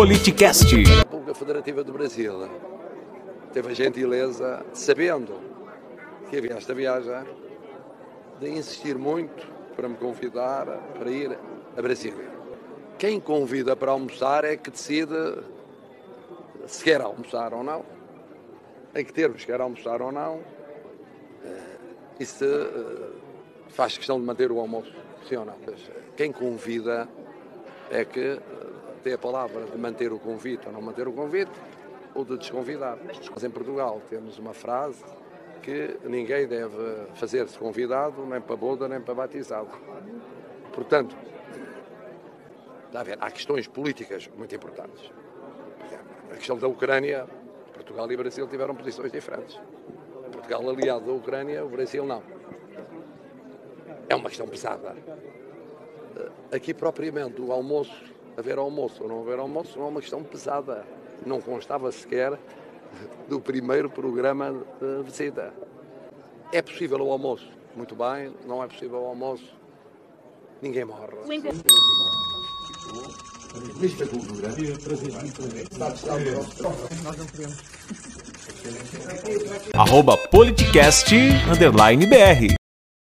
Politicast. A República Federativa do Brasil teve a gentileza, sabendo que havia esta viagem, de insistir muito para me convidar para ir a Brasília. Quem convida para almoçar é que decide se quer almoçar ou não. Tem que termos, quer almoçar ou não. E se faz questão de manter o almoço, sim ou não. Quem convida é que tem a palavra de manter o convite ou não manter o convite, ou de desconvidar. Mas em Portugal temos uma frase que ninguém deve fazer-se convidado nem para boda nem para batizado. Portanto, a ver, há questões políticas muito importantes. A questão da Ucrânia, Portugal e Brasil tiveram posições diferentes. Portugal aliado da Ucrânia, o Brasil não. É uma questão pesada. Aqui propriamente o almoço, haver almoço ou não haver almoço, não é uma questão pesada. Não constava sequer do primeiro programa de visita. É possível o almoço? Muito bem. Não é possível o almoço? Ninguém morre. Arroba Politicast, underline BR.